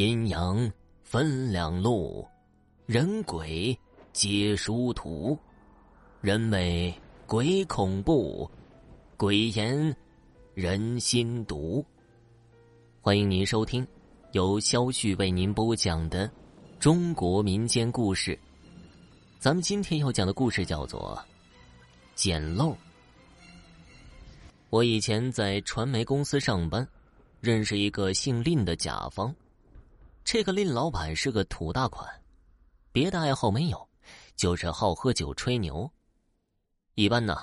阴阳分两路，人鬼皆殊途。人为鬼恐怖，鬼言人心毒。欢迎您收听由肖旭为您播讲的中国民间故事。咱们今天要讲的故事叫做《捡漏》。我以前在传媒公司上班，认识一个姓令的甲方。这个林老板是个土大款，别的爱好没有，就是好喝酒吹牛。一般呢，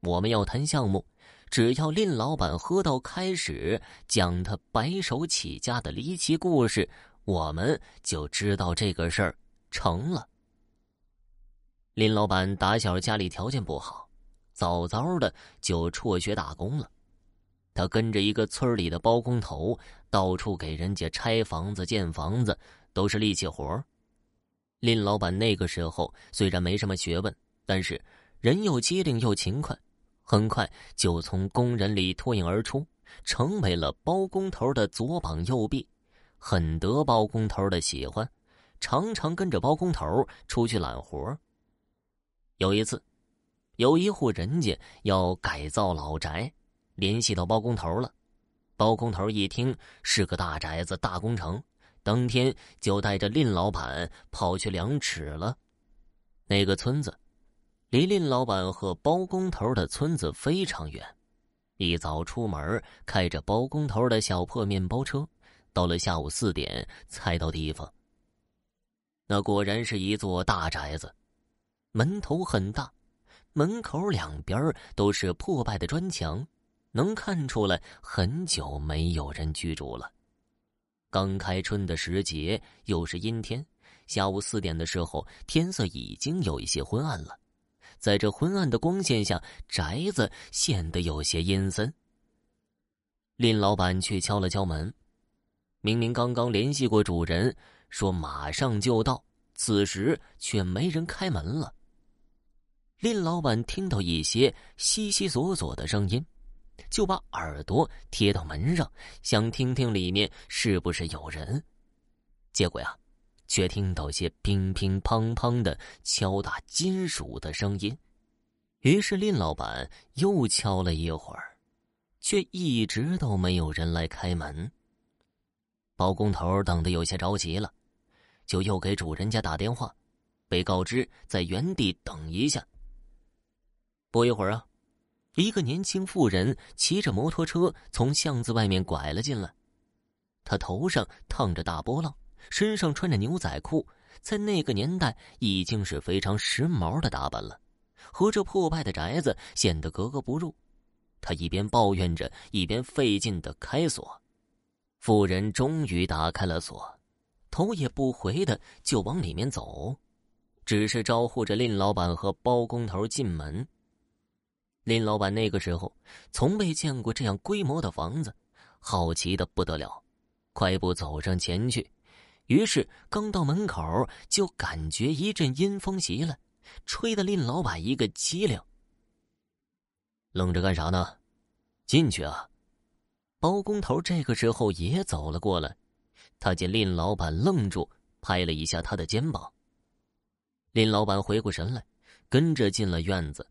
我们要谈项目，只要林老板喝到开始讲他白手起家的离奇故事，我们就知道这个事儿成了。林老板打小家里条件不好。早早的就辍学打工了，他跟着一个村里的包工头，到处给人家拆房子、建房子，都是力气活林老板那个时候虽然没什么学问，但是人又机灵又勤快，很快就从工人里脱颖而出，成为了包工头的左膀右臂，很得包工头的喜欢，常常跟着包工头出去揽活有一次。有一户人家要改造老宅，联系到包工头了。包工头一听是个大宅子、大工程，当天就带着林老板跑去量尺了。那个村子离林老板和包工头的村子非常远，一早出门，开着包工头的小破面包车，到了下午四点才到地方。那果然是一座大宅子，门头很大。门口两边都是破败的砖墙，能看出来很久没有人居住了。刚开春的时节，又是阴天。下午四点的时候，天色已经有一些昏暗了。在这昏暗的光线下，宅子显得有些阴森。林老板去敲了敲门，明明刚刚联系过主人，说马上就到，此时却没人开门了。林老板听到一些悉悉索索的声音，就把耳朵贴到门上，想听听里面是不是有人。结果呀，却听到些乒乒乓乓的敲打金属的声音。于是林老板又敲了一会儿，却一直都没有人来开门。包工头等得有些着急了，就又给主人家打电话，被告知在原地等一下。不一会儿啊，一个年轻妇人骑着摩托车从巷子外面拐了进来。她头上烫着大波浪，身上穿着牛仔裤，在那个年代已经是非常时髦的打扮了，和这破败的宅子显得格格不入。她一边抱怨着，一边费劲的开锁。妇人终于打开了锁，头也不回的就往里面走，只是招呼着蔺老板和包工头进门。林老板那个时候从未见过这样规模的房子，好奇的不得了，快步走上前去。于是刚到门口，就感觉一阵阴风袭来，吹得林老板一个激灵。愣着干啥呢？进去啊！包工头这个时候也走了过来，他见林老板愣住，拍了一下他的肩膀。林老板回过神来，跟着进了院子。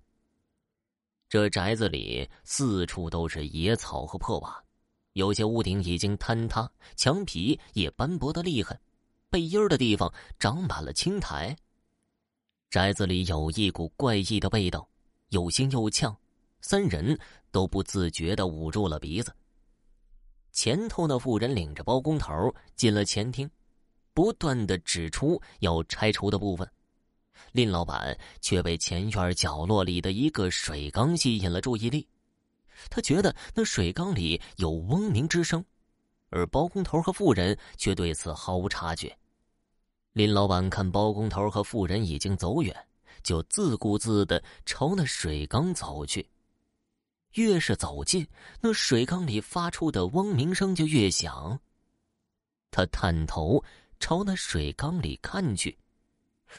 这宅子里四处都是野草和破瓦，有些屋顶已经坍塌，墙皮也斑驳的厉害，背阴的地方长满了青苔。宅子里有一股怪异的味道，又腥又呛，三人都不自觉的捂住了鼻子。前头那妇人领着包工头进了前厅，不断的指出要拆除的部分。林老板却被前院角落里的一个水缸吸引了注意力，他觉得那水缸里有嗡鸣之声，而包工头和妇人却对此毫无察觉。林老板看包工头和妇人已经走远，就自顾自的朝那水缸走去。越是走近，那水缸里发出的嗡鸣声就越响。他探头朝那水缸里看去。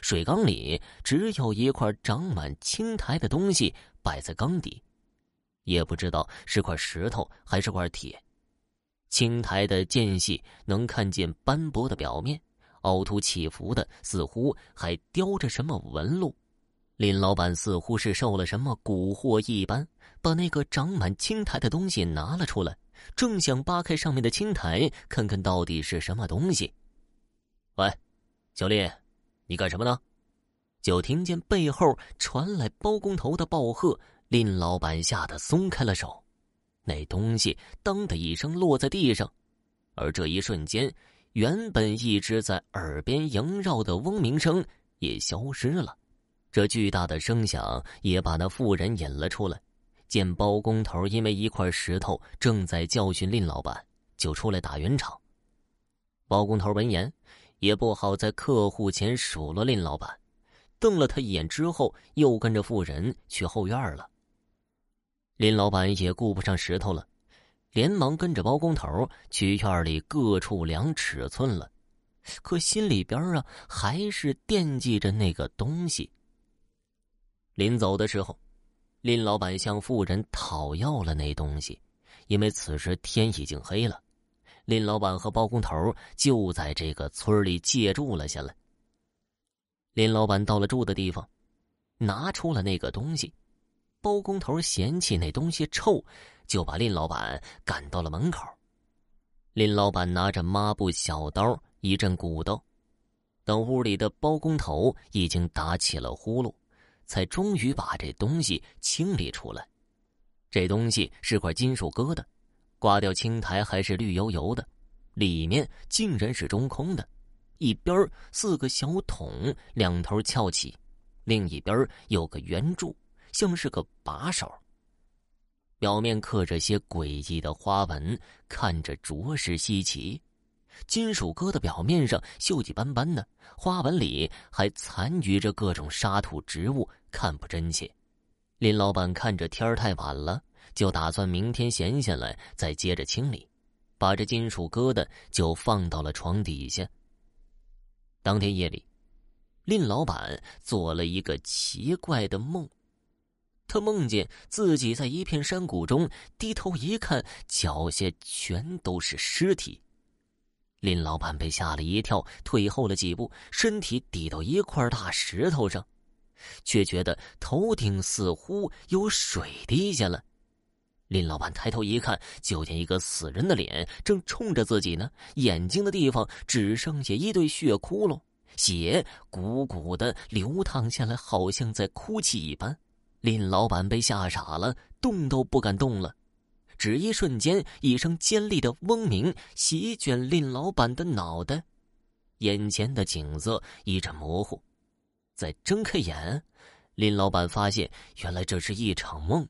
水缸里只有一块长满青苔的东西摆在缸底，也不知道是块石头还是块铁。青苔的间隙能看见斑驳的表面，凹凸起伏的，似乎还雕着什么纹路。林老板似乎是受了什么蛊惑一般，把那个长满青苔的东西拿了出来，正想扒开上面的青苔，看看到底是什么东西。喂，小丽，你干什么呢？就听见背后传来包工头的暴喝，林老板吓得松开了手。那东西“当”的一声落在地上，而这一瞬间，原本一直在耳边萦绕的嗡鸣声也消失了。这巨大的声响也把那妇人引了出来。见包工头因为一块石头正在教训林老板，就出来打圆场。包工头闻言，也不好在客户前数落林老板，瞪了他一眼之后，又跟着妇人去后院了。林老板也顾不上石头了，连忙跟着包工头去院里各处量尺寸了，可心里边啊还是惦记着那个东西。临走的时候，林老板向妇人讨要了那东西，因为此时天已经黑了，林老板和包工头就在这个村里借住了下来。林老板到了住的地方，拿出了那个东西。包工头嫌弃那东西臭，就把林老板赶到了门口。林老板拿着抹布、小刀，一阵鼓捣。等屋里的包工头已经打起了呼噜，才终于把这东西清理出来。这东西是块金属疙瘩，刮掉青苔还是绿油油的，里面竟然是中空的，一边四个小桶，两头翘起，另一边有个圆柱。像是个把手，表面刻着些诡异的花纹，看着着实稀奇。金属疙瘩表面上锈迹斑斑的，花纹里还残余着各种沙土植物，看不真切。林老板看着天太晚了，就打算明天闲下来再接着清理，把这金属疙瘩就放到了床底下。当天夜里，林老板做了一个奇怪的梦。他梦见自己在一片山谷中，低头一看，脚下全都是尸体。林老板被吓了一跳，退后了几步，身体抵到一块大石头上，却觉得头顶似乎有水滴下来。林老板抬头一看，就见一个死人的脸正冲着自己呢，眼睛的地方只剩下一对血窟窿，血鼓鼓的流淌下来，好像在哭泣一般。林老板被吓傻了，动都不敢动了。只一瞬间，一声尖利的嗡鸣席卷林老板的脑袋，眼前的景色一阵模糊。再睁开眼，林老板发现原来这是一场梦，